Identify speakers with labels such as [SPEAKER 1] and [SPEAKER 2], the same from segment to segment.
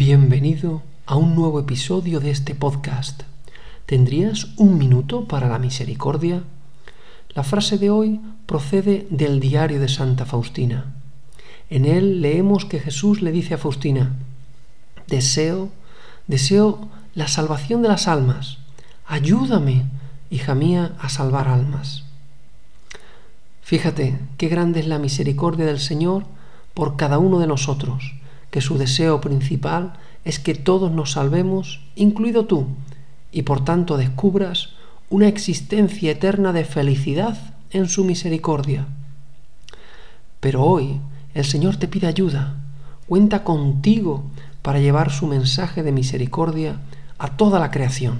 [SPEAKER 1] Bienvenido a un nuevo episodio de este podcast. ¿Tendrías un minuto para la misericordia? La frase de hoy procede del diario de Santa Faustina. En él leemos que Jesús le dice a Faustina, deseo, deseo la salvación de las almas. Ayúdame, hija mía, a salvar almas. Fíjate qué grande es la misericordia del Señor por cada uno de nosotros, que su deseo principal es que todos nos salvemos, incluido tú, y por tanto descubras una existencia eterna de felicidad en su misericordia. Pero hoy el Señor te pide ayuda, cuenta contigo para llevar su mensaje de misericordia a toda la creación.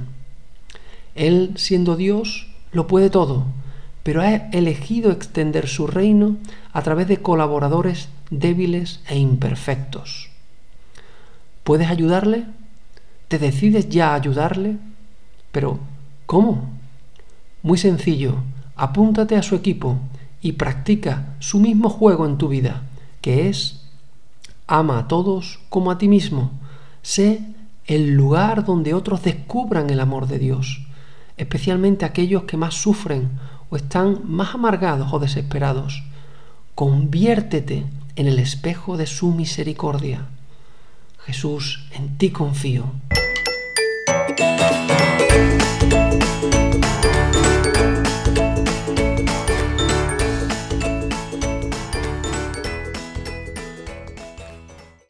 [SPEAKER 1] Él, siendo Dios, lo puede todo, pero ha elegido extender su reino a través de colaboradores débiles e imperfectos. ¿Puedes ayudarle? ¿Te decides ya a ayudarle? Pero, ¿cómo? Muy sencillo, apúntate a su equipo y practica su mismo juego en tu vida, que es ama a todos como a ti mismo. Sé el lugar donde otros descubran el amor de Dios, especialmente aquellos que más sufren o están más amargados o desesperados. Conviértete en el espejo de su misericordia. Jesús, en ti confío.